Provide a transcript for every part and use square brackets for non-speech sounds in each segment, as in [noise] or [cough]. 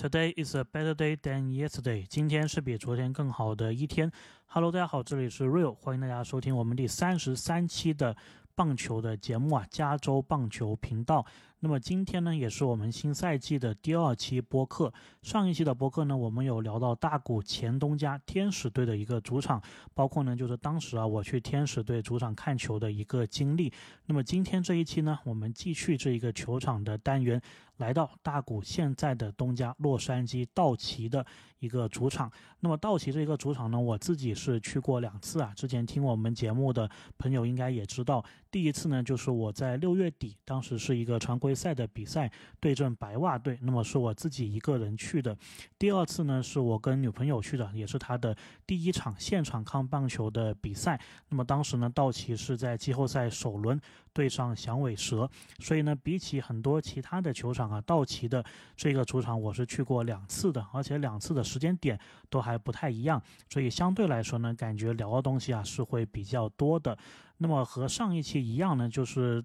Today is a better day than yesterday。今天是比昨天更好的一天。Hello，大家好，这里是 Real，欢迎大家收听我们第三十三期的棒球的节目啊，加州棒球频道。那么今天呢，也是我们新赛季的第二期播客。上一期的播客呢，我们有聊到大谷前东家天使队的一个主场，包括呢，就是当时啊，我去天使队主场看球的一个经历。那么今天这一期呢，我们继续这一个球场的单元，来到大谷现在的东家洛杉矶道奇的一个主场。那么道奇这一个主场呢，我自己是去过两次啊。之前听我们节目的朋友应该也知道，第一次呢，就是我在六月底，当时是一个常规。杯赛的比赛对阵白袜队，那么是我自己一个人去的。第二次呢，是我跟女朋友去的，也是她的第一场现场看棒球的比赛。那么当时呢，道奇是在季后赛首轮对上响尾蛇，所以呢，比起很多其他的球场啊，道奇的这个主场我是去过两次的，而且两次的时间点都还不太一样，所以相对来说呢，感觉聊的东西啊是会比较多的。那么和上一期一样呢，就是。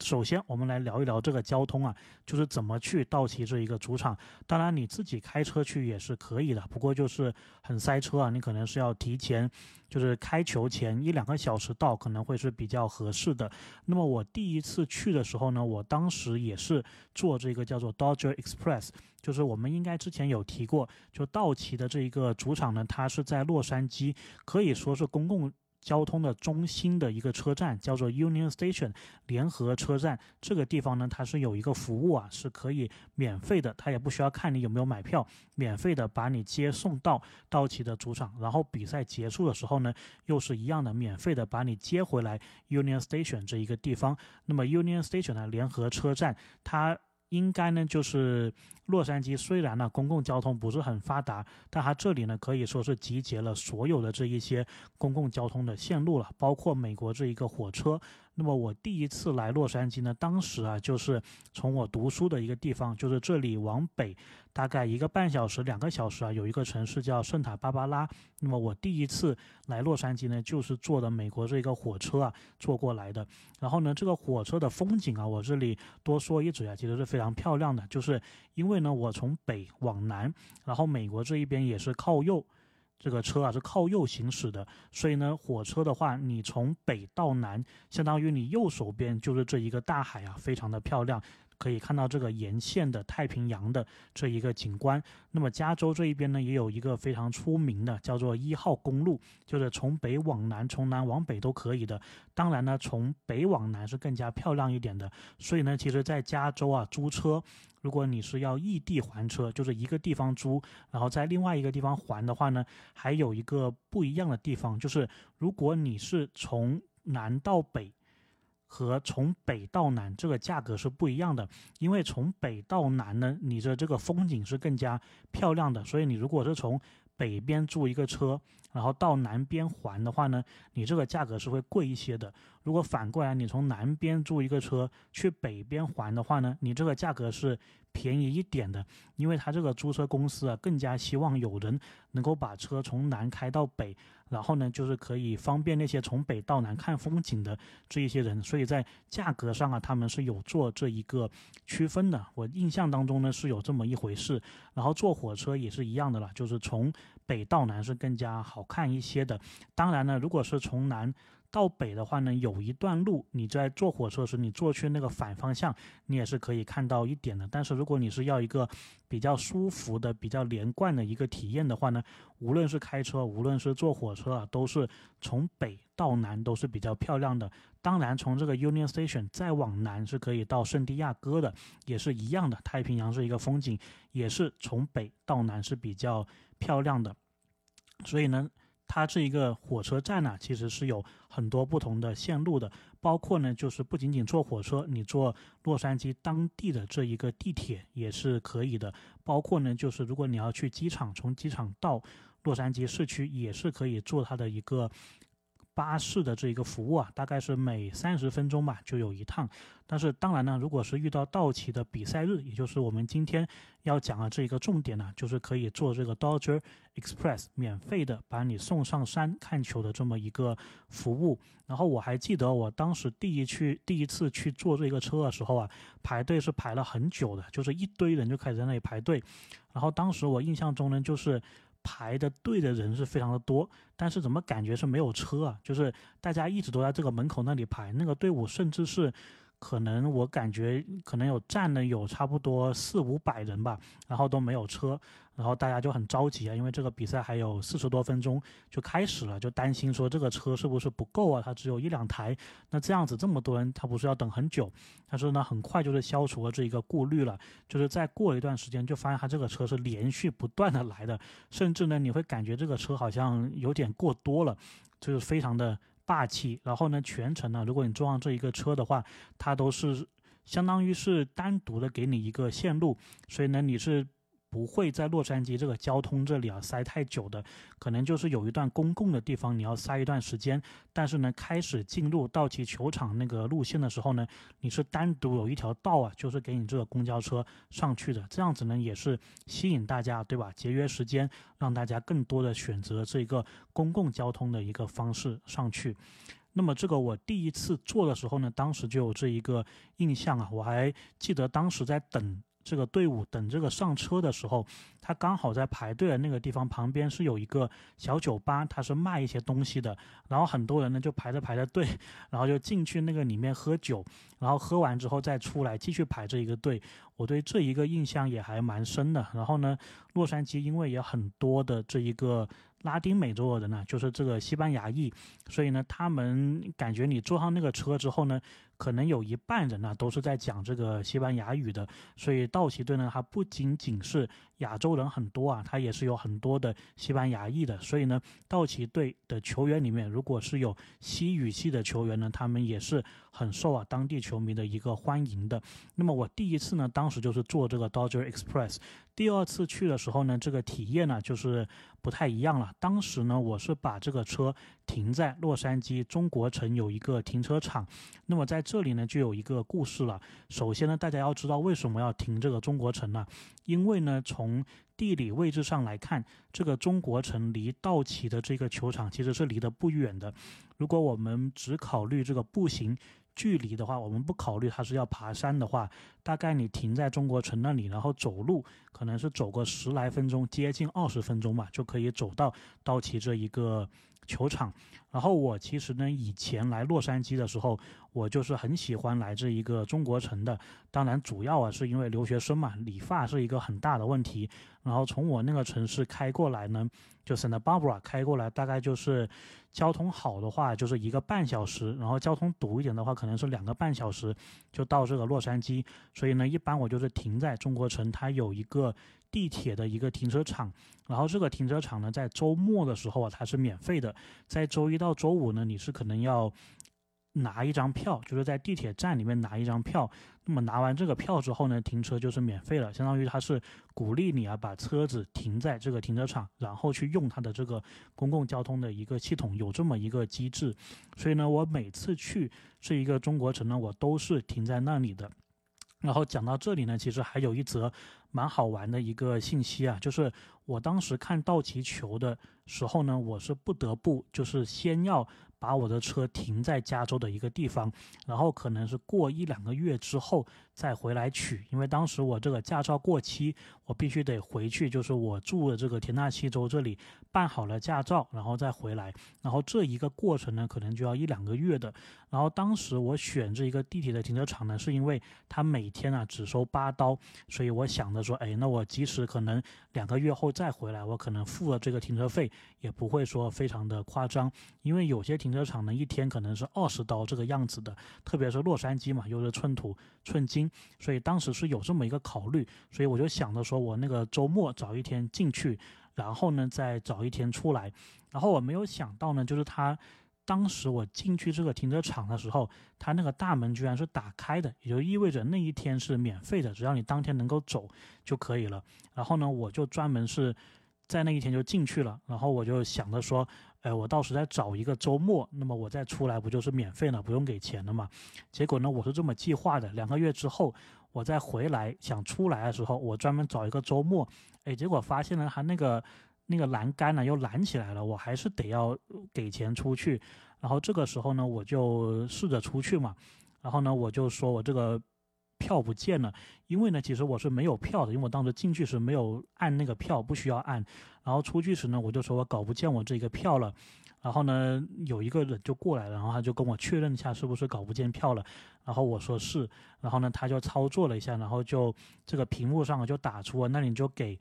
首先，我们来聊一聊这个交通啊，就是怎么去道奇这一个主场。当然，你自己开车去也是可以的，不过就是很塞车啊。你可能是要提前，就是开球前一两个小时到，可能会是比较合适的。那么我第一次去的时候呢，我当时也是坐这个叫做 Dodger Express，就是我们应该之前有提过，就道奇的这一个主场呢，它是在洛杉矶，可以说是公共。交通的中心的一个车站叫做 Union Station 联合车站，这个地方呢，它是有一个服务啊，是可以免费的，它也不需要看你有没有买票，免费的把你接送到道奇的主场，然后比赛结束的时候呢，又是一样的免费的把你接回来 Union Station 这一个地方。那么 Union Station 的联合车站，它。应该呢，就是洛杉矶虽然呢公共交通不是很发达，但它这里呢可以说是集结了所有的这一些公共交通的线路了，包括美国这一个火车。那么我第一次来洛杉矶呢，当时啊就是从我读书的一个地方，就是这里往北大概一个半小时、两个小时啊，有一个城市叫圣塔芭芭拉。那么我第一次来洛杉矶呢，就是坐的美国这个火车啊坐过来的。然后呢，这个火车的风景啊，我这里多说一嘴啊，其实是非常漂亮的。就是因为呢，我从北往南，然后美国这一边也是靠右。这个车啊是靠右行驶的，所以呢，火车的话，你从北到南，相当于你右手边就是这一个大海啊，非常的漂亮。可以看到这个沿线的太平洋的这一个景观。那么加州这一边呢，也有一个非常出名的，叫做一号公路，就是从北往南，从南往北都可以的。当然呢，从北往南是更加漂亮一点的。所以呢，其实，在加州啊，租车，如果你是要异地还车，就是一个地方租，然后在另外一个地方还的话呢，还有一个不一样的地方，就是如果你是从南到北。和从北到南这个价格是不一样的，因为从北到南呢，你的这个风景是更加漂亮的，所以你如果是从北边租一个车，然后到南边还的话呢，你这个价格是会贵一些的。如果反过来，你从南边租一个车去北边还的话呢，你这个价格是。便宜一点的，因为他这个租车公司啊，更加希望有人能够把车从南开到北，然后呢，就是可以方便那些从北到南看风景的这一些人，所以在价格上啊，他们是有做这一个区分的。我印象当中呢是有这么一回事，然后坐火车也是一样的了，就是从北到南是更加好看一些的。当然呢，如果是从南。到北的话呢，有一段路，你在坐火车时，你坐去那个反方向，你也是可以看到一点的。但是如果你是要一个比较舒服的、比较连贯的一个体验的话呢，无论是开车，无论是坐火车啊，都是从北到南都是比较漂亮的。当然，从这个 Union Station 再往南是可以到圣地亚哥的，也是一样的。太平洋是一个风景，也是从北到南是比较漂亮的。所以呢。它这一个火车站呢，其实是有很多不同的线路的，包括呢，就是不仅仅坐火车，你坐洛杉矶当地的这一个地铁也是可以的，包括呢，就是如果你要去机场，从机场到洛杉矶市区也是可以坐它的一个巴士的这一个服务啊，大概是每三十分钟吧就有一趟。但是当然呢，如果是遇到到期的比赛日，也就是我们今天要讲的这一个重点呢，就是可以坐这个 Dodger Express 免费的把你送上山看球的这么一个服务。然后我还记得我当时第一去第一次去坐这个车的时候啊，排队是排了很久的，就是一堆人就开始在那里排队。然后当时我印象中呢，就是排的队的人是非常的多，但是怎么感觉是没有车啊？就是大家一直都在这个门口那里排，那个队伍甚至是。可能我感觉可能有站了有差不多四五百人吧，然后都没有车，然后大家就很着急啊，因为这个比赛还有四十多分钟就开始了，就担心说这个车是不是不够啊？它只有一两台，那这样子这么多人，他不是要等很久？但是呢，很快就是消除了这一个顾虑了，就是再过一段时间就发现他这个车是连续不断的来的，甚至呢你会感觉这个车好像有点过多了，就是非常的。霸气，然后呢，全程呢，如果你坐上这一个车的话，它都是相当于是单独的给你一个线路，所以呢，你是。不会在洛杉矶这个交通这里啊塞太久的，可能就是有一段公共的地方你要塞一段时间，但是呢，开始进入道奇球场那个路线的时候呢，你是单独有一条道啊，就是给你这个公交车上去的，这样子呢也是吸引大家，对吧？节约时间，让大家更多的选择这个公共交通的一个方式上去。那么这个我第一次做的时候呢，当时就有这一个印象啊，我还记得当时在等。这个队伍等这个上车的时候，他刚好在排队的那个地方旁边是有一个小酒吧，他是卖一些东西的。然后很多人呢就排着排着队，然后就进去那个里面喝酒，然后喝完之后再出来继续排这一个队。我对这一个印象也还蛮深的。然后呢，洛杉矶因为也很多的这一个。拉丁美洲的人呢，就是这个西班牙裔，所以呢，他们感觉你坐上那个车之后呢，可能有一半人呢都是在讲这个西班牙语的，所以道奇队呢，它不仅仅是亚洲人很多啊，他也是有很多的西班牙裔的，所以呢，道奇队的球员里面，如果是有西语系的球员呢，他们也是很受啊当地球迷的一个欢迎的。那么我第一次呢，当时就是坐这个 Dodger Express。第二次去的时候呢，这个体验呢就是不太一样了。当时呢，我是把这个车停在洛杉矶中国城有一个停车场。那么在这里呢，就有一个故事了。首先呢，大家要知道为什么要停这个中国城呢？因为呢，从从地理位置上来看，这个中国城离道奇的这个球场其实是离得不远的。如果我们只考虑这个步行，距离的话，我们不考虑它是要爬山的话，大概你停在中国城那里，然后走路，可能是走个十来分钟，接近二十分钟吧，就可以走到道奇这一个球场。然后我其实呢，以前来洛杉矶的时候，我就是很喜欢来这一个中国城的。当然，主要啊是因为留学生嘛，理发是一个很大的问题。然后从我那个城市开过来呢，就 Santa Barbara 开过来，大概就是交通好的话就是一个半小时，然后交通堵一点的话可能是两个半小时就到这个洛杉矶。所以呢，一般我就是停在中国城，它有一个地铁的一个停车场。然后这个停车场呢，在周末的时候啊，它是免费的，在周一到周五呢，你是可能要。拿一张票，就是在地铁站里面拿一张票。那么拿完这个票之后呢，停车就是免费了，相当于它是鼓励你啊，把车子停在这个停车场，然后去用它的这个公共交通的一个系统，有这么一个机制。所以呢，我每次去这一个中国城呢，我都是停在那里的。然后讲到这里呢，其实还有一则蛮好玩的一个信息啊，就是我当时看道奇球的时候呢，我是不得不就是先要。把我的车停在加州的一个地方，然后可能是过一两个月之后再回来取，因为当时我这个驾照过期，我必须得回去，就是我住的这个田纳西州这里办好了驾照，然后再回来，然后这一个过程呢，可能就要一两个月的。然后当时我选这一个地铁的停车场呢，是因为他每天啊只收八刀，所以我想着说，哎，那我即使可能两个月后再回来，我可能付了这个停车费也不会说非常的夸张，因为有些停停车场呢，一天可能是二十刀这个样子的，特别是洛杉矶嘛，又是寸土寸金，所以当时是有这么一个考虑，所以我就想着说，我那个周末找一天进去，然后呢再找一天出来，然后我没有想到呢，就是他。当时我进去这个停车场的时候，它那个大门居然是打开的，也就意味着那一天是免费的，只要你当天能够走就可以了。然后呢，我就专门是在那一天就进去了，然后我就想着说。哎，我到时再找一个周末，那么我再出来不就是免费了，不用给钱了嘛？结果呢，我是这么计划的，两个月之后我再回来想出来的时候，我专门找一个周末，哎，结果发现呢，他那个那个栏杆呢又拦起来了，我还是得要给钱出去。然后这个时候呢，我就试着出去嘛，然后呢，我就说我这个。票不见了，因为呢，其实我是没有票的，因为我当时进去时没有按那个票，不需要按。然后出去时呢，我就说我搞不见我这个票了。然后呢，有一个人就过来了，然后他就跟我确认一下是不是搞不见票了。然后我说是，然后呢，他就操作了一下，然后就这个屏幕上就打出，那你就给。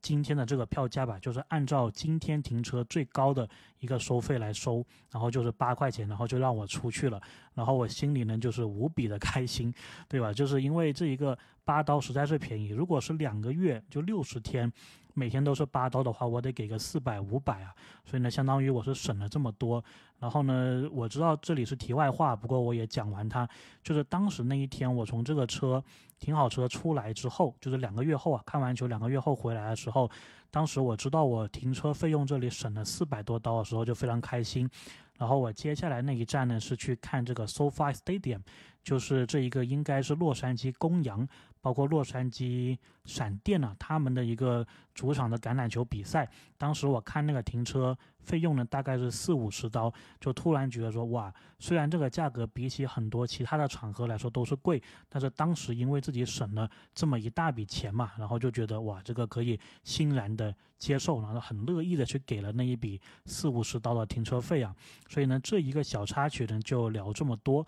今天的这个票价吧，就是按照今天停车最高的一个收费来收，然后就是八块钱，然后就让我出去了，然后我心里呢就是无比的开心，对吧？就是因为这一个八刀实在是便宜，如果是两个月就六十天。每天都是八刀的话，我得给个四百五百啊，所以呢，相当于我是省了这么多。然后呢，我知道这里是题外话，不过我也讲完它，就是当时那一天我从这个车停好车出来之后，就是两个月后啊，看完球两个月后回来的时候，当时我知道我停车费用这里省了四百多刀的时候，就非常开心。然后我接下来那一站呢是去看这个 SoFi Stadium，就是这一个应该是洛杉矶公羊。包括洛杉矶闪电啊，他们的一个主场的橄榄球比赛，当时我看那个停车费用呢，大概是四五十刀，就突然觉得说，哇，虽然这个价格比起很多其他的场合来说都是贵，但是当时因为自己省了这么一大笔钱嘛，然后就觉得哇，这个可以欣然的接受，然后很乐意的去给了那一笔四五十刀的停车费啊，所以呢，这一个小插曲呢，就聊这么多。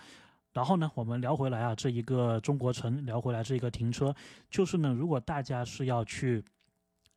然后呢，我们聊回来啊，这一个中国城，聊回来这一个停车，就是呢，如果大家是要去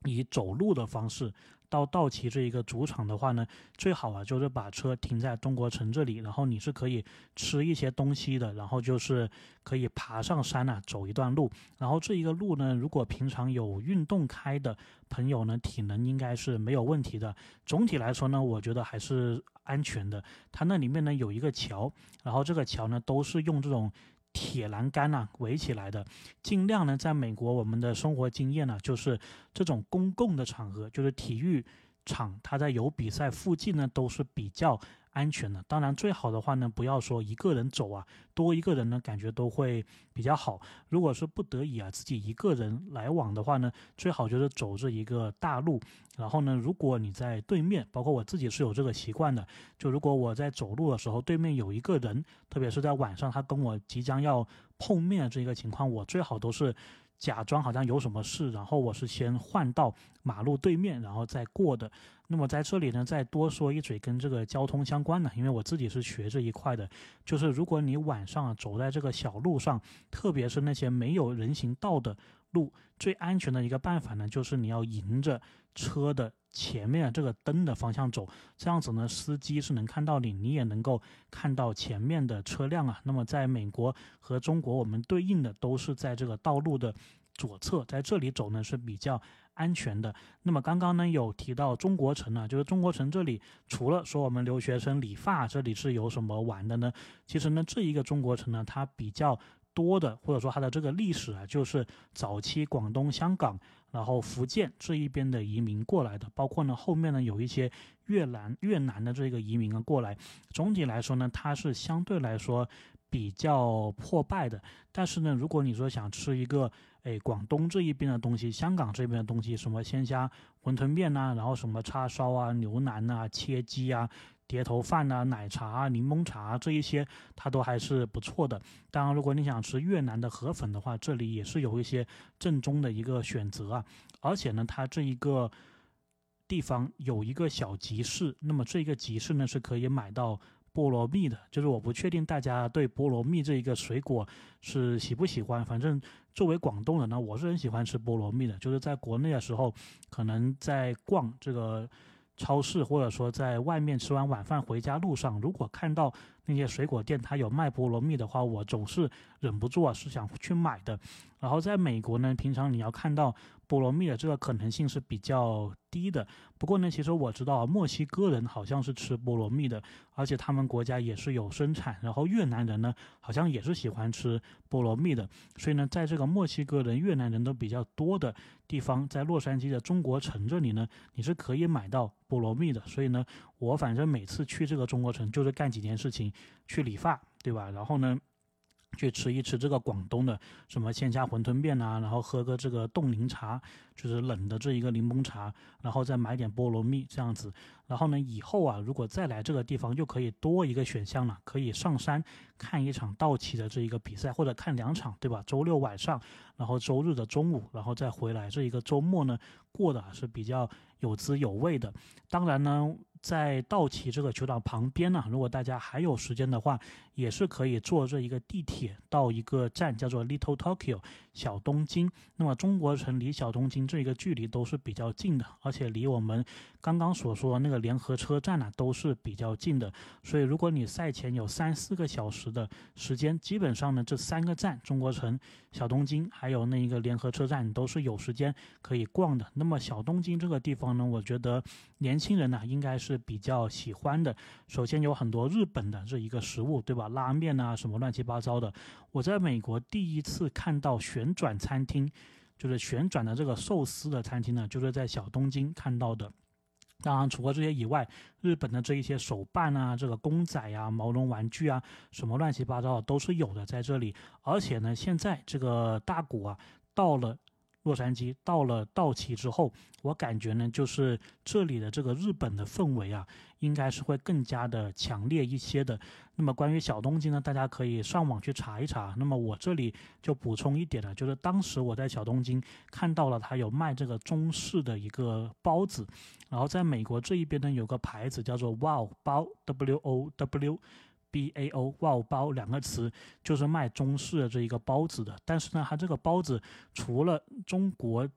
以走路的方式。到道奇这一个主场的话呢，最好啊就是把车停在中国城这里，然后你是可以吃一些东西的，然后就是可以爬上山啊，走一段路。然后这一个路呢，如果平常有运动开的朋友呢，体能应该是没有问题的。总体来说呢，我觉得还是安全的。它那里面呢有一个桥，然后这个桥呢都是用这种。铁栏杆呐围起来的，尽量呢，在美国我们的生活经验呢，就是这种公共的场合，就是体育场，它在有比赛附近呢，都是比较。安全的，当然最好的话呢，不要说一个人走啊，多一个人呢，感觉都会比较好。如果是不得已啊，自己一个人来往的话呢，最好就是走这一个大路。然后呢，如果你在对面，包括我自己是有这个习惯的，就如果我在走路的时候，对面有一个人，特别是在晚上，他跟我即将要碰面这个情况，我最好都是。假装好像有什么事，然后我是先换到马路对面，然后再过的。那么在这里呢，再多说一嘴跟这个交通相关的，因为我自己是学这一块的，就是如果你晚上走在这个小路上，特别是那些没有人行道的路，最安全的一个办法呢，就是你要迎着车的。前面这个灯的方向走，这样子呢，司机是能看到你，你也能够看到前面的车辆啊。那么在美国和中国，我们对应的都是在这个道路的左侧，在这里走呢是比较安全的。那么刚刚呢有提到中国城啊，就是中国城这里除了说我们留学生理发，这里是有什么玩的呢？其实呢这一个中国城呢，它比较多的，或者说它的这个历史啊，就是早期广东、香港。然后福建这一边的移民过来的，包括呢后面呢有一些越南越南的这个移民啊过来。总体来说呢，它是相对来说比较破败的。但是呢，如果你说想吃一个哎广东这一边的东西，香港这边的东西，什么鲜虾馄饨面呐，然后什么叉烧啊、牛腩啊、切鸡啊。碟头饭呐、奶茶啊、柠檬茶这一些，它都还是不错的。当然，如果你想吃越南的河粉的话，这里也是有一些正宗的一个选择啊。而且呢，它这一个地方有一个小集市，那么这个集市呢是可以买到菠萝蜜的。就是我不确定大家对菠萝蜜这一个水果是喜不喜欢，反正作为广东人呢，我是很喜欢吃菠萝蜜的。就是在国内的时候，可能在逛这个。超市或者说在外面吃完晚饭回家路上，如果看到那些水果店它有卖菠萝蜜的话，我总是忍不住啊是想去买的。然后在美国呢，平常你要看到。菠萝蜜的这个可能性是比较低的。不过呢，其实我知道墨西哥人好像是吃菠萝蜜的，而且他们国家也是有生产。然后越南人呢，好像也是喜欢吃菠萝蜜的。所以呢，在这个墨西哥人、越南人都比较多的地方，在洛杉矶的中国城这里呢，你是可以买到菠萝蜜的。所以呢，我反正每次去这个中国城就是干几件事情，去理发，对吧？然后呢？去吃一吃这个广东的什么鲜虾馄饨面呐，然后喝个这个冻柠茶，就是冷的这一个柠檬茶，然后再买点菠萝蜜这样子。然后呢，以后啊，如果再来这个地方，就可以多一个选项了，可以上山看一场道奇的这一个比赛，或者看两场，对吧？周六晚上，然后周日的中午，然后再回来，这一个周末呢，过的是比较有滋有味的。当然呢。在道奇这个球场旁边呢，如果大家还有时间的话，也是可以坐这一个地铁到一个站叫做 Little Tokyo 小东京。那么中国城离小东京这一个距离都是比较近的，而且离我们刚刚所说那个联合车站呢都是比较近的。所以如果你赛前有三四个小时的时间，基本上呢这三个站中国城、小东京还有那一个联合车站都是有时间可以逛的。那么小东京这个地方呢，我觉得年轻人呢应该是。是比较喜欢的。首先有很多日本的这一个食物，对吧？拉面啊，什么乱七八糟的。我在美国第一次看到旋转餐厅，就是旋转的这个寿司的餐厅呢，就是在小东京看到的。当然，除了这些以外，日本的这一些手办啊，这个公仔呀、毛绒玩具啊，什么乱七八糟的都是有的在这里。而且呢，现在这个大谷啊，到了。洛杉矶到了道奇之后，我感觉呢，就是这里的这个日本的氛围啊，应该是会更加的强烈一些的。那么关于小东京呢，大家可以上网去查一查。那么我这里就补充一点了，就是当时我在小东京看到了他有卖这个中式的一个包子，然后在美国这一边呢，有个牌子叫做 Wow 包 W O W。B A O 哇包两个词就是卖中式的这一个包子的，但是呢，它这个包子除了中国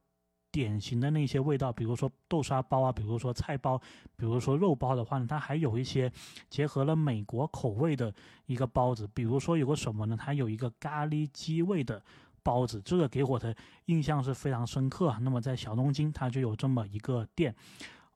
典型的那些味道，比如说豆沙包啊，比如说菜包，比如说肉包的话呢，它还有一些结合了美国口味的一个包子，比如说有个什么呢？它有一个咖喱鸡味的包子，这个给我的印象是非常深刻。那么在小东京，它就有这么一个店。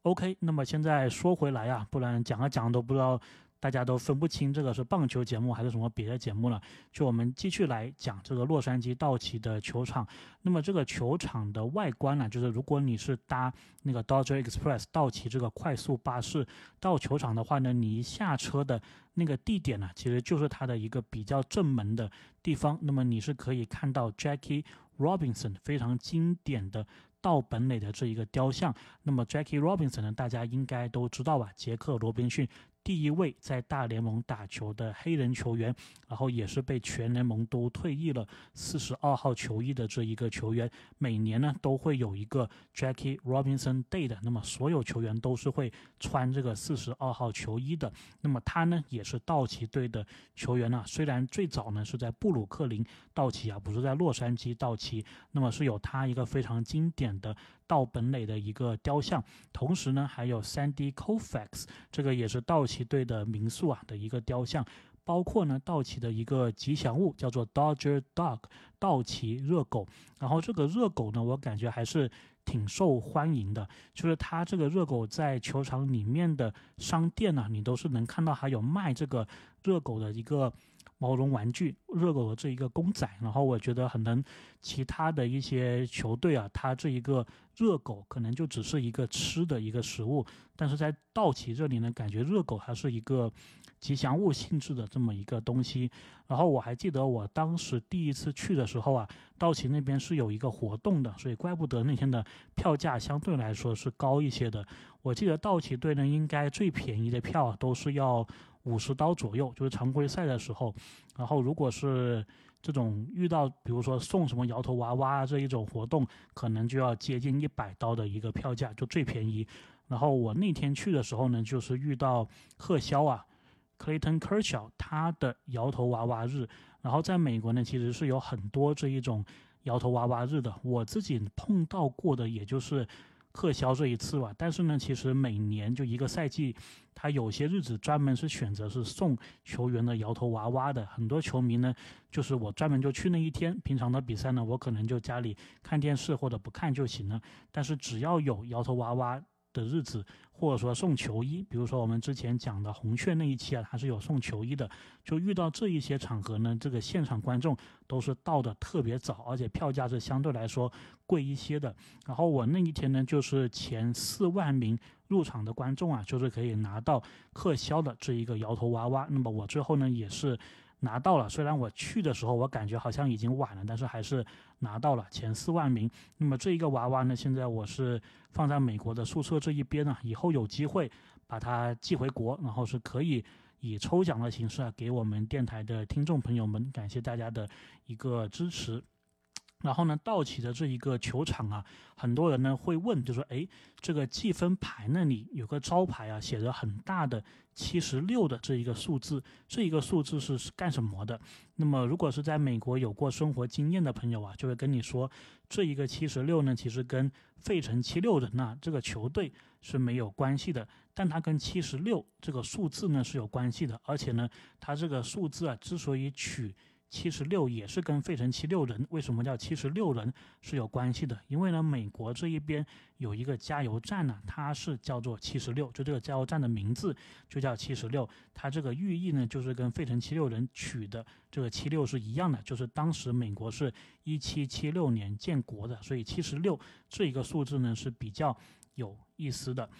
OK，那么现在说回来啊，不然讲啊讲都不知道。大家都分不清这个是棒球节目还是什么别的节目了。就我们继续来讲这个洛杉矶道奇的球场。那么这个球场的外观呢，就是如果你是搭那个 Dodger Express 道奇这个快速巴士到球场的话呢，你一下车的那个地点呢，其实就是它的一个比较正门的地方。那么你是可以看到 Jackie Robinson 非常经典的道本垒的这一个雕像。那么 Jackie Robinson 呢，大家应该都知道吧？杰克罗宾逊。第一位在大联盟打球的黑人球员，然后也是被全联盟都退役了四十二号球衣的这一个球员，每年呢都会有一个 Jackie Robinson Day 的，那么所有球员都是会穿这个四十二号球衣的。那么他呢也是道奇队的球员呢，虽然最早呢是在布鲁克林道奇啊，不是在洛杉矶道奇，那么是有他一个非常经典的。道本垒的一个雕像，同时呢，还有 Sandy Koufax，这个也是道奇队的民宿啊的一个雕像，包括呢道奇的一个吉祥物叫做 Dodger Dog，道奇热狗。然后这个热狗呢，我感觉还是挺受欢迎的，就是它这个热狗在球场里面的商店呢，你都是能看到还有卖这个热狗的一个。毛绒玩具热狗的这一个公仔，然后我觉得可能其他的一些球队啊，它这一个热狗可能就只是一个吃的一个食物，但是在道奇这里呢，感觉热狗还是一个吉祥物性质的这么一个东西。然后我还记得我当时第一次去的时候啊，道奇那边是有一个活动的，所以怪不得那天的票价相对来说是高一些的。我记得道奇队呢，应该最便宜的票都是要。五十刀左右，就是常规赛的时候。然后，如果是这种遇到，比如说送什么摇头娃娃这一种活动，可能就要接近一百刀的一个票价，就最便宜。然后我那天去的时候呢，就是遇到贺肖啊，Clayton Kershaw 他的摇头娃娃日。然后在美国呢，其实是有很多这一种摇头娃娃日的。我自己碰到过的，也就是。贺销这一次吧，但是呢，其实每年就一个赛季，他有些日子专门是选择是送球员的摇头娃娃的。很多球迷呢，就是我专门就去那一天，平常的比赛呢，我可能就家里看电视或者不看就行了。但是只要有摇头娃娃的日子，或者说送球衣，比如说我们之前讲的红雀那一期啊，它是有送球衣的。就遇到这一些场合呢，这个现场观众都是到的特别早，而且票价是相对来说贵一些的。然后我那一天呢，就是前四万名入场的观众啊，就是可以拿到客销的这一个摇头娃娃。那么我最后呢，也是。拿到了，虽然我去的时候我感觉好像已经晚了，但是还是拿到了前四万名。那么这一个娃娃呢，现在我是放在美国的宿舍这一边呢，以后有机会把它寄回国，然后是可以以抽奖的形式啊给我们电台的听众朋友们，感谢大家的一个支持。然后呢，道奇的这一个球场啊，很多人呢会问，就说，哎，这个计分牌那里有个招牌啊，写着很大的七十六的这一个数字，这一个数字是干什么的？那么如果是在美国有过生活经验的朋友啊，就会跟你说，这一个七十六呢，其实跟费城七六人呐这个球队是没有关系的，但它跟七十六这个数字呢是有关系的，而且呢，它这个数字啊之所以取。七十六也是跟费城七六人为什么叫七十六人是有关系的，因为呢，美国这一边有一个加油站呢，它是叫做七十六，就这个加油站的名字就叫七十六，它这个寓意呢就是跟费城七六人取的这个七六是一样的，就是当时美国是一七七六年建国的，所以七十六这一个数字呢是比较有意思的。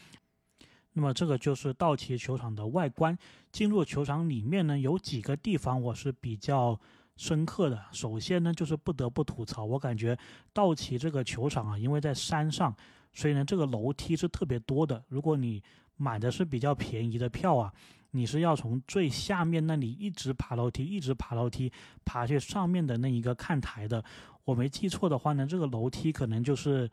那么这个就是道奇球场的外观。进入球场里面呢，有几个地方我是比较。深刻的，首先呢，就是不得不吐槽，我感觉道奇这个球场啊，因为在山上，所以呢，这个楼梯是特别多的。如果你买的是比较便宜的票啊，你是要从最下面那里一直爬楼梯，一直爬楼梯，爬去上面的那一个看台的。我没记错的话呢，这个楼梯可能就是，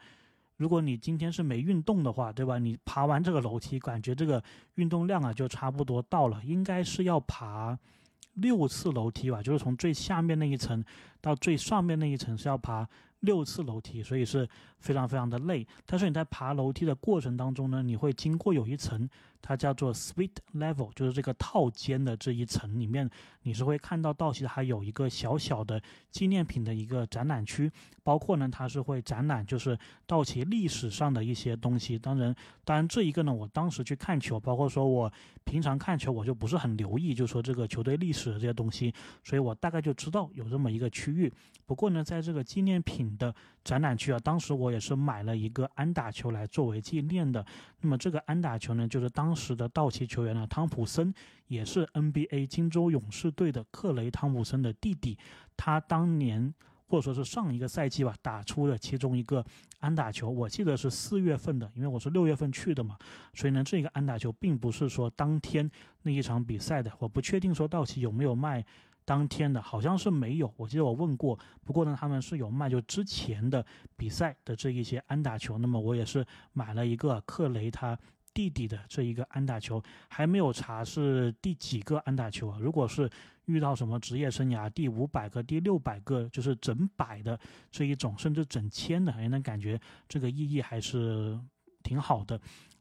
如果你今天是没运动的话，对吧？你爬完这个楼梯，感觉这个运动量啊，就差不多到了，应该是要爬。六次楼梯吧，就是从最下面那一层到最上面那一层是要爬六次楼梯，所以是非常非常的累。但是你在爬楼梯的过程当中呢，你会经过有一层。它叫做 Suite Level，就是这个套间的这一层里面，你是会看到道奇还有一个小小的纪念品的一个展览区，包括呢，它是会展览就是道奇历史上的一些东西。当然，当然这一个呢，我当时去看球，包括说我平常看球，我就不是很留意，就说这个球队历史的这些东西，所以我大概就知道有这么一个区域。不过呢，在这个纪念品的展览区啊，当时我也是买了一个安打球来作为纪念的。那么这个安打球呢，就是当时的道奇球员呢，汤普森也是 NBA 金州勇士队的克雷汤普森的弟弟，他当年或者说是上一个赛季吧，打出了其中一个安打球，我记得是四月份的，因为我是六月份去的嘛，所以呢，这个安打球并不是说当天那一场比赛的，我不确定说道奇有没有卖。当天的好像是没有，我记得我问过，不过呢，他们是有卖，就之前的比赛的这一些安打球。那么我也是买了一个克雷他弟弟的这一个安打球，还没有查是第几个安打球啊。如果是遇到什么职业生涯第五百个、第六百个，就是整百的这一种，甚至整千的，也能感觉这个意义还是挺好的。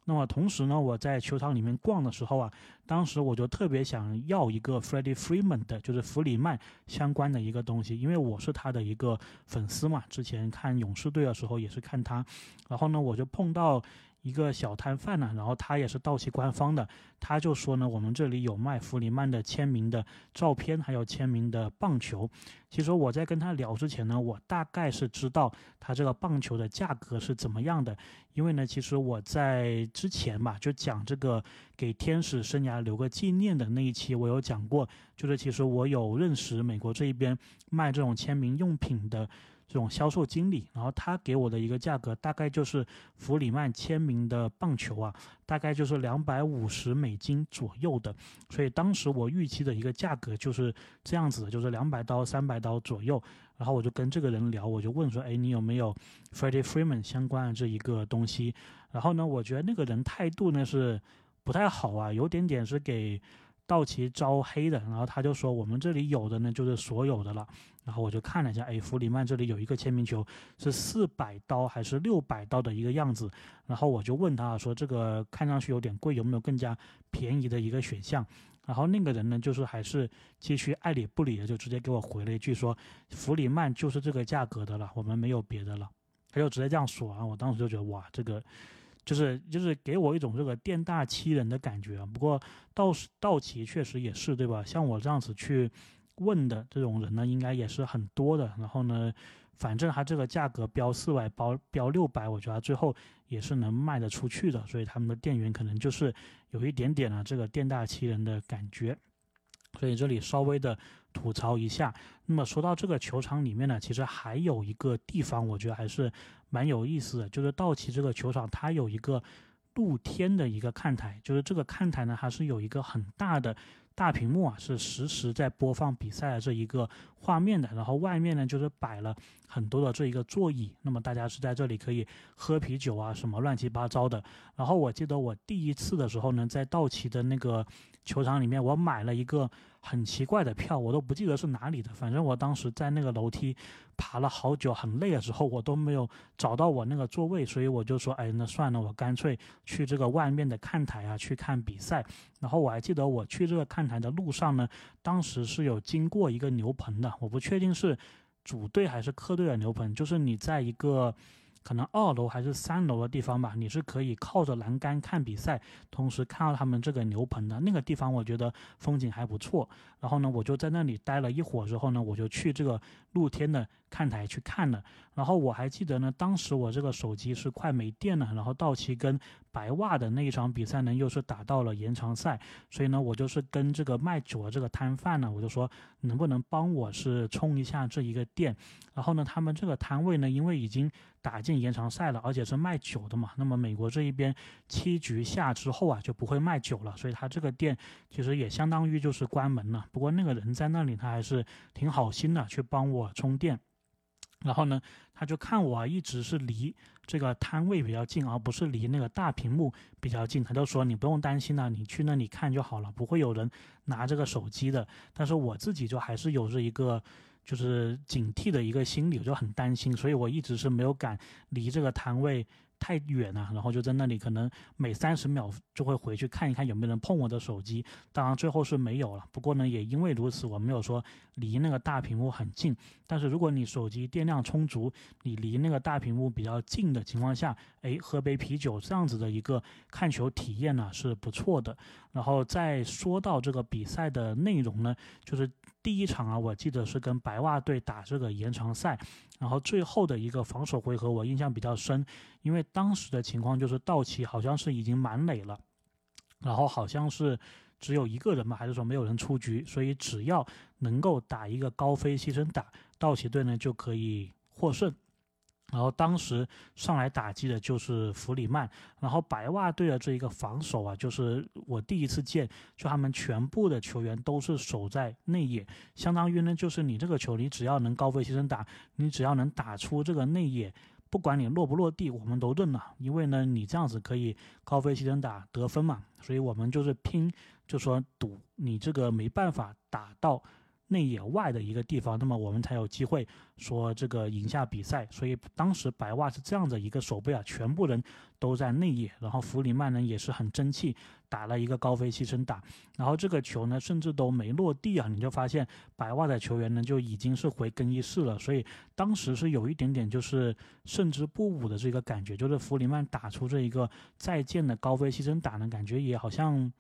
那么同时呢，我在球场里面逛的时候啊，当时我就特别想要一个 Freddie Freeman 的，就是弗里曼相关的一个东西，因为我是他的一个粉丝嘛，之前看勇士队的时候也是看他，然后呢，我就碰到。一个小摊贩呢，然后他也是道奇官方的，他就说呢，我们这里有卖弗里曼的签名的照片，还有签名的棒球。其实我在跟他聊之前呢，我大概是知道他这个棒球的价格是怎么样的，因为呢，其实我在之前吧，就讲这个给天使生涯留个纪念的那一期，我有讲过，就是其实我有认识美国这一边卖这种签名用品的。这种销售经理，然后他给我的一个价格大概就是弗里曼签名的棒球啊，大概就是两百五十美金左右的，所以当时我预期的一个价格就是这样子，就是两百刀、三百刀左右。然后我就跟这个人聊，我就问说，哎，你有没有 Freddie Freeman 相关的这一个东西？然后呢，我觉得那个人态度呢是不太好啊，有点点是给。道奇招黑的，然后他就说我们这里有的呢就是所有的了，然后我就看了一下，哎，弗里曼这里有一个签名球是四百刀还是六百刀的一个样子，然后我就问他说这个看上去有点贵，有没有更加便宜的一个选项？然后那个人呢就是还是继续爱理不理的，就直接给我回了一句说弗里曼就是这个价格的了，我们没有别的了，他就直接这样说啊，我当时就觉得哇，这个。就是就是给我一种这个店大欺人的感觉啊。不过道道奇确实也是，对吧？像我这样子去问的这种人呢，应该也是很多的。然后呢，反正他这个价格标四百，包标六百，我觉得最后也是能卖得出去的。所以他们的店员可能就是有一点点啊这个店大欺人的感觉。所以这里稍微的吐槽一下。那么说到这个球场里面呢，其实还有一个地方，我觉得还是蛮有意思的，就是道奇这个球场它有一个露天的一个看台，就是这个看台呢，还是有一个很大的。大屏幕啊，是实时在播放比赛的这一个画面的，然后外面呢就是摆了很多的这一个座椅，那么大家是在这里可以喝啤酒啊，什么乱七八糟的。然后我记得我第一次的时候呢，在道奇的那个球场里面，我买了一个。很奇怪的票，我都不记得是哪里的。反正我当时在那个楼梯爬了好久，很累的时候，我都没有找到我那个座位，所以我就说，哎，那算了，我干脆去这个外面的看台啊，去看比赛。然后我还记得我去这个看台的路上呢，当时是有经过一个牛棚的，我不确定是主队还是客队的牛棚，就是你在一个。可能二楼还是三楼的地方吧，你是可以靠着栏杆看比赛，同时看到他们这个牛棚的那个地方，我觉得风景还不错。然后呢，我就在那里待了一会儿之后呢，我就去这个露天的看台去看了。然后我还记得呢，当时我这个手机是快没电了，然后道奇跟白袜的那一场比赛呢，又是打到了延长赛，所以呢，我就是跟这个卖酒的这个摊贩呢，我就说能不能帮我是充一下这一个电。然后呢，他们这个摊位呢，因为已经打进延长赛了，而且是卖酒的嘛，那么美国这一边七局下之后啊，就不会卖酒了，所以他这个店其实也相当于就是关门了。不过那个人在那里，他还是挺好心的，去帮我充电。然后呢，他就看我一直是离这个摊位比较近，而不是离那个大屏幕比较近。他就说：“你不用担心了，你去那里看就好了，不会有人拿这个手机的。”但是我自己就还是有着一个就是警惕的一个心理，我就很担心，所以我一直是没有敢离这个摊位。太远了，然后就在那里，可能每三十秒就会回去看一看有没有人碰我的手机。当然最后是没有了。不过呢，也因为如此，我没有说离那个大屏幕很近。但是如果你手机电量充足，你离那个大屏幕比较近的情况下，哎，喝杯啤酒这样子的一个看球体验呢是不错的。然后再说到这个比赛的内容呢，就是第一场啊，我记得是跟白袜队打这个延长赛。然后最后的一个防守回合，我印象比较深，因为当时的情况就是道奇好像是已经满垒了，然后好像是只有一个人嘛，还是说没有人出局，所以只要能够打一个高飞牺牲打，道奇队呢就可以获胜。然后当时上来打击的就是弗里曼，然后白袜队的这一个防守啊，就是我第一次见，就他们全部的球员都是守在内野，相当于呢，就是你这个球，你只要能高飞牺牲打，你只要能打出这个内野，不管你落不落地，我们都认了，因为呢，你这样子可以高飞牺牲打得分嘛，所以我们就是拼，就说赌你这个没办法打到。内野外的一个地方，那么我们才有机会说这个赢下比赛。所以当时白袜是这样的一个守备啊，全部人都在内野，然后弗里曼呢也是很争气，打了一个高飞牺牲打，然后这个球呢甚至都没落地啊，你就发现白袜的球员呢就已经是回更衣室了。所以当时是有一点点就是胜之不武的这个感觉，就是弗里曼打出这一个再见的高飞牺牲打呢，感觉也好像。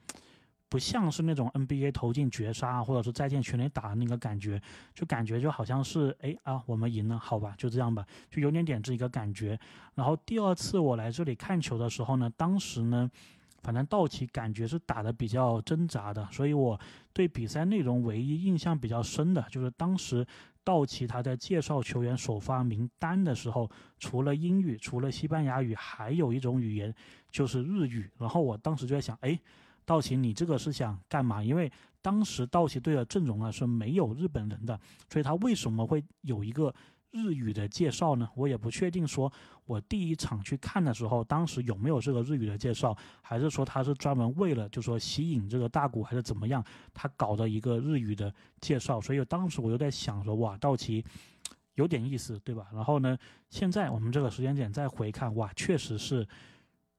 不像是那种 NBA 投进绝杀，或者是再见全垒打的那个感觉，就感觉就好像是哎啊，我们赢了，好吧，就这样吧，就有点点这一个感觉。然后第二次我来这里看球的时候呢，当时呢，反正道奇感觉是打的比较挣扎的，所以我对比赛内容唯一印象比较深的就是当时道奇他在介绍球员首发名单的时候，除了英语，除了西班牙语，还有一种语言就是日语。然后我当时就在想，哎。道奇，你这个是想干嘛？因为当时道奇队的阵容啊是没有日本人的，所以他为什么会有一个日语的介绍呢？我也不确定。说我第一场去看的时候，当时有没有这个日语的介绍，还是说他是专门为了就说吸引这个大股，还是怎么样，他搞的一个日语的介绍？所以当时我就在想说，哇，道奇有点意思，对吧？然后呢，现在我们这个时间点再回看，哇，确实是。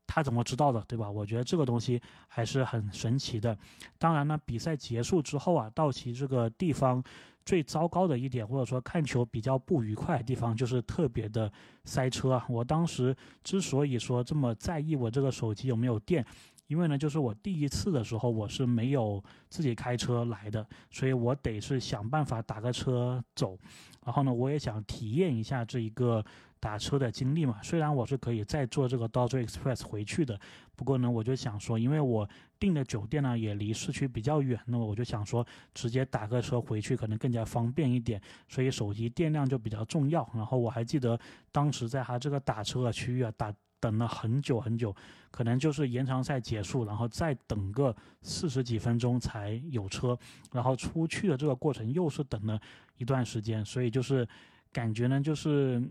他怎么知道的，对吧？我觉得这个东西还是很神奇的。当然呢，比赛结束之后啊，道奇这个地方最糟糕的一点，或者说看球比较不愉快的地方，就是特别的塞车啊。我当时之所以说这么在意我这个手机有没有电，因为呢，就是我第一次的时候我是没有自己开车来的，所以我得是想办法打个车走。然后呢，我也想体验一下这一个。打车的经历嘛，虽然我是可以再坐这个 Dodge Express 回去的，不过呢，我就想说，因为我订的酒店呢也离市区比较远，那么我就想说，直接打个车回去可能更加方便一点，所以手机电量就比较重要。然后我还记得当时在他这个打车的区域啊，打等了很久很久，可能就是延长赛结束，然后再等个四十几分钟才有车，然后出去的这个过程又是等了一段时间，所以就是感觉呢，就是。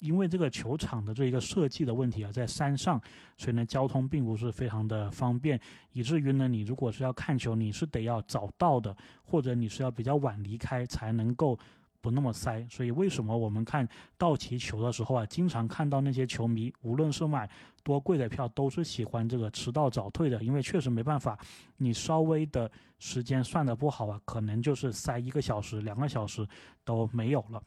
因为这个球场的这一个设计的问题啊，在山上，所以呢，交通并不是非常的方便，以至于呢，你如果是要看球，你是得要早到的，或者你是要比较晚离开才能够不那么塞。所以为什么我们看道奇球的时候啊，经常看到那些球迷，无论是买多贵的票，都是喜欢这个迟到早退的，因为确实没办法，你稍微的时间算的不好啊，可能就是塞一个小时、两个小时都没有了。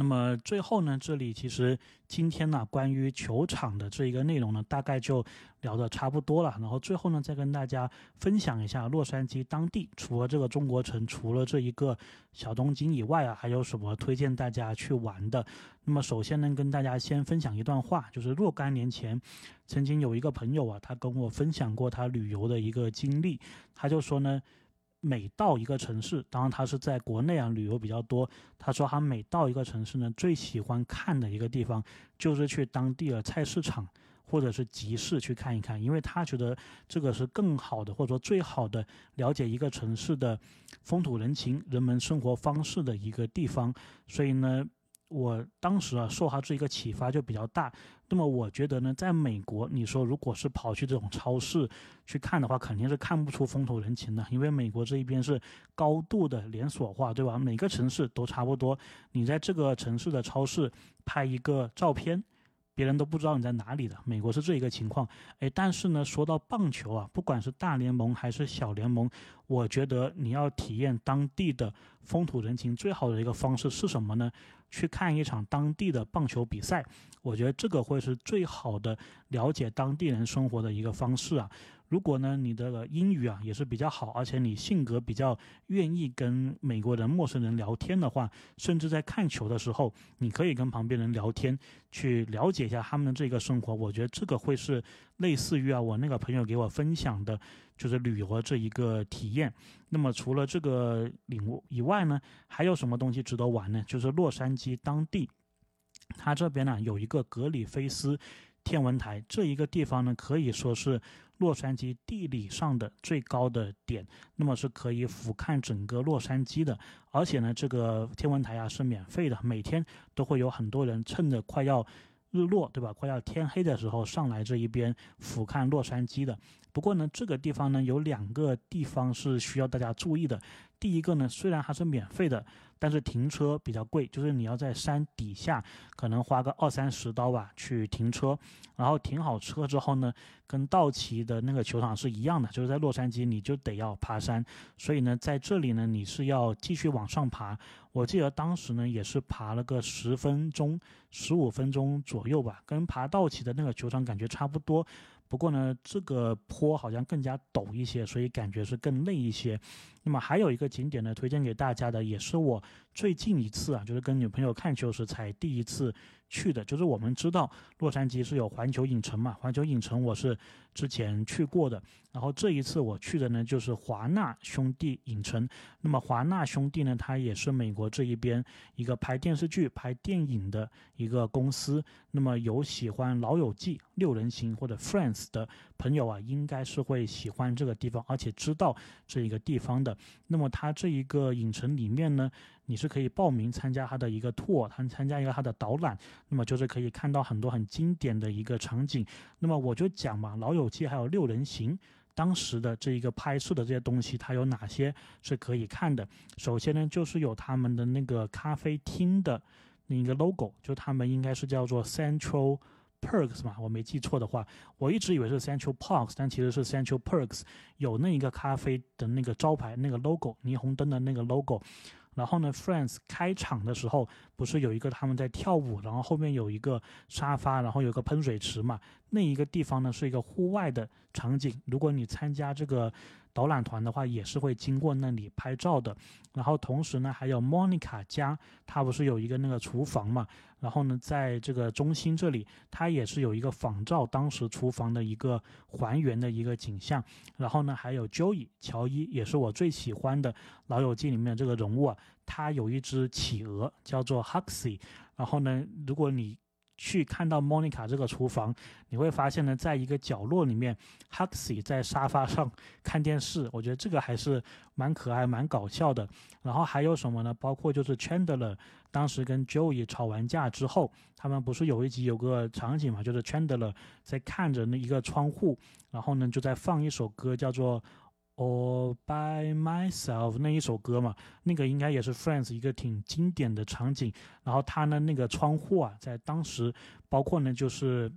那么最后呢，这里其实今天呢，关于球场的这一个内容呢，大概就聊的差不多了。然后最后呢，再跟大家分享一下洛杉矶当地除了这个中国城，除了这一个小东京以外啊，还有什么推荐大家去玩的。那么首先呢，跟大家先分享一段话，就是若干年前，曾经有一个朋友啊，他跟我分享过他旅游的一个经历，他就说呢。每到一个城市，当然他是在国内啊旅游比较多。他说他每到一个城市呢，最喜欢看的一个地方就是去当地的菜市场或者是集市去看一看，因为他觉得这个是更好的或者说最好的了解一个城市的风土人情、人们生活方式的一个地方。所以呢。我当时啊，受他这一个启发就比较大。那么我觉得呢，在美国，你说如果是跑去这种超市去看的话，肯定是看不出风土人情的，因为美国这一边是高度的连锁化，对吧？每个城市都差不多。你在这个城市的超市拍一个照片。别人都不知道你在哪里的，美国是这一个情况。哎，但是呢，说到棒球啊，不管是大联盟还是小联盟，我觉得你要体验当地的风土人情，最好的一个方式是什么呢？去看一场当地的棒球比赛，我觉得这个会是最好的了解当地人生活的一个方式啊。如果呢，你的英语啊也是比较好，而且你性格比较愿意跟美国人、陌生人聊天的话，甚至在看球的时候，你可以跟旁边人聊天，去了解一下他们的这个生活。我觉得这个会是类似于啊，我那个朋友给我分享的，就是旅游的这一个体验。那么除了这个领悟以外呢，还有什么东西值得玩呢？就是洛杉矶当地，它这边呢有一个格里菲斯天文台，这一个地方呢可以说是。洛杉矶地理上的最高的点，那么是可以俯瞰整个洛杉矶的，而且呢，这个天文台啊是免费的，每天都会有很多人趁着快要日落，对吧？快要天黑的时候上来这一边俯瞰洛杉矶的。不过呢，这个地方呢有两个地方是需要大家注意的。第一个呢，虽然它是免费的。但是停车比较贵，就是你要在山底下，可能花个二三十刀吧去停车，然后停好车之后呢，跟道奇的那个球场是一样的，就是在洛杉矶你就得要爬山，所以呢，在这里呢你是要继续往上爬。我记得当时呢也是爬了个十分钟、十五分钟左右吧，跟爬道奇的那个球场感觉差不多。不过呢，这个坡好像更加陡一些，所以感觉是更累一些。那么还有一个景点呢，推荐给大家的，也是我最近一次啊，就是跟女朋友看球时才第一次。去的就是我们知道洛杉矶是有环球影城嘛，环球影城我是之前去过的，然后这一次我去的呢就是华纳兄弟影城。那么华纳兄弟呢，它也是美国这一边一个拍电视剧、拍电影的一个公司。那么有喜欢老友记、六人行或者 Friends 的朋友啊，应该是会喜欢这个地方，而且知道这一个地方的。那么它这一个影城里面呢？你是可以报名参加它的一个 tour，他参加一个它的导览，那么就是可以看到很多很经典的一个场景。那么我就讲嘛，《老友记》还有《六人行》，当时的这一个拍摄的这些东西，它有哪些是可以看的？首先呢，就是有他们的那个咖啡厅的那个 logo，就他们应该是叫做 Central Perks 嘛，我没记错的话，我一直以为是 Central Parks，但其实是 Central Perks，有那一个咖啡的那个招牌，那个 logo，霓虹灯的那个 logo。然后呢，Friends 开场的时候不是有一个他们在跳舞，然后后面有一个沙发，然后有个喷水池嘛？那一个地方呢是一个户外的场景。如果你参加这个导览团的话，也是会经过那里拍照的。然后同时呢，还有 Monica 家，它不是有一个那个厨房嘛？然后呢，在这个中心这里，它也是有一个仿照当时厨房的一个还原的一个景象。然后呢，还有 Joey 乔伊，也是我最喜欢的《老友记》里面的这个人物啊，他有一只企鹅叫做 Huxley。然后呢，如果你去看到 Monica 这个厨房，你会发现呢，在一个角落里面，Huxley 在沙发上 [laughs] 看电视。我觉得这个还是蛮可爱、蛮搞笑的。然后还有什么呢？包括就是 Chandler 当时跟 Joey 吵完架之后，他们不是有一集有个场景嘛，就是 Chandler 在看着那一个窗户，然后呢就在放一首歌，叫做。All by myself 那一首歌嘛，那个应该也是 Friends 一个挺经典的场景。然后他呢，那个窗户啊，在当时，包括呢，就是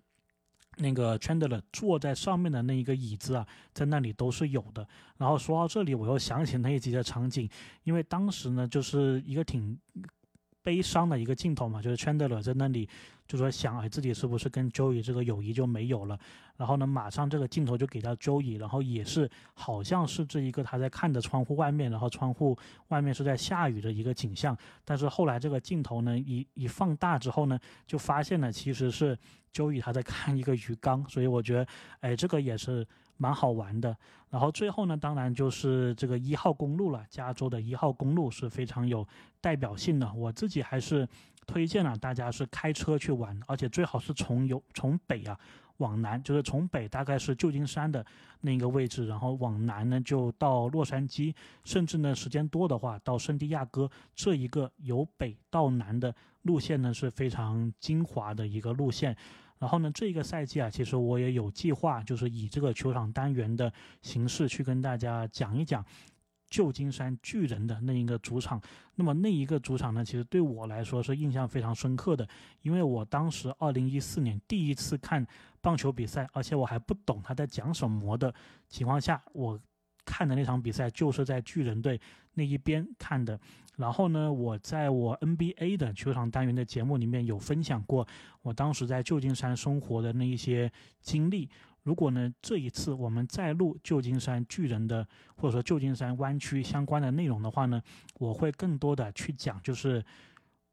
那个 Chandler 坐在上面的那一个椅子啊，在那里都是有的。然后说到这里，我又想起那一集的场景，因为当时呢，就是一个挺。悲伤的一个镜头嘛，就是 Chandler 在那里就说想，哎，自己是不是跟 Joey 这个友谊就没有了？然后呢，马上这个镜头就给到 Joey，然后也是好像是这一个他在看着窗户外面，然后窗户外面是在下雨的一个景象。但是后来这个镜头呢，一一放大之后呢，就发现了其实是 Joey 他在看一个鱼缸，所以我觉得，哎，这个也是。蛮好玩的，然后最后呢，当然就是这个一号公路了。加州的一号公路是非常有代表性的，我自己还是推荐了大家是开车去玩，而且最好是从由从北啊往南，就是从北大概是旧金山的那个位置，然后往南呢就到洛杉矶，甚至呢时间多的话到圣地亚哥，这一个由北到南的路线呢是非常精华的一个路线。然后呢，这个赛季啊，其实我也有计划，就是以这个球场单元的形式去跟大家讲一讲旧金山巨人的那一个主场。那么那一个主场呢，其实对我来说是印象非常深刻的，因为我当时二零一四年第一次看棒球比赛，而且我还不懂他在讲什么的情况下，我看的那场比赛就是在巨人队那一边看的。然后呢，我在我 NBA 的球场单元的节目里面有分享过我当时在旧金山生活的那一些经历。如果呢这一次我们再录旧金山巨人的或者说旧金山湾区相关的内容的话呢，我会更多的去讲，就是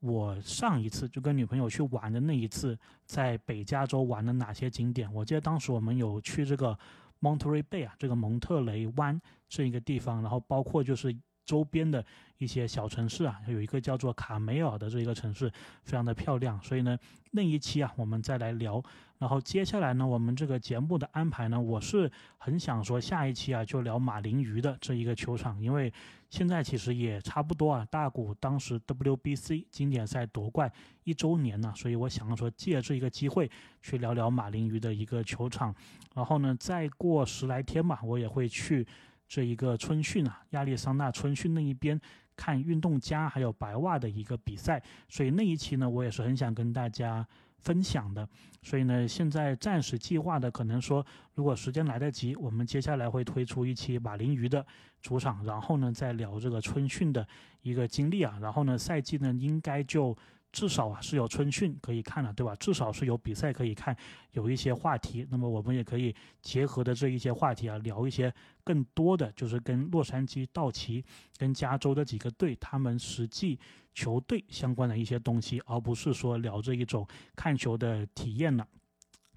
我上一次就跟女朋友去玩的那一次，在北加州玩的哪些景点。我记得当时我们有去这个 Monterey Bay 啊，这个蒙特雷湾这一个地方，然后包括就是。周边的一些小城市啊，有一个叫做卡梅尔的这一个城市，非常的漂亮。所以呢，那一期啊，我们再来聊。然后接下来呢，我们这个节目的安排呢，我是很想说下一期啊，就聊马林鱼的这一个球场，因为现在其实也差不多啊，大谷当时 WBC 经典赛夺冠一周年呢，所以我想说借这一个机会去聊聊马林鱼的一个球场。然后呢，再过十来天吧，我也会去。这一个春训啊，亚利桑那春训那一边看运动家还有白袜的一个比赛，所以那一期呢，我也是很想跟大家分享的。所以呢，现在暂时计划的可能说，如果时间来得及，我们接下来会推出一期马林鱼的主场，然后呢再聊这个春训的一个经历啊，然后呢赛季呢应该就。至少啊是有春训可以看了，对吧？至少是有比赛可以看，有一些话题。那么我们也可以结合的这一些话题啊，聊一些更多的，就是跟洛杉矶道奇、跟加州的几个队他们实际球队相关的一些东西，而不是说聊这一种看球的体验了。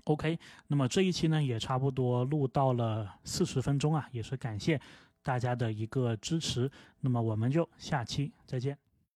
OK，那么这一期呢也差不多录到了四十分钟啊，也是感谢大家的一个支持。那么我们就下期再见。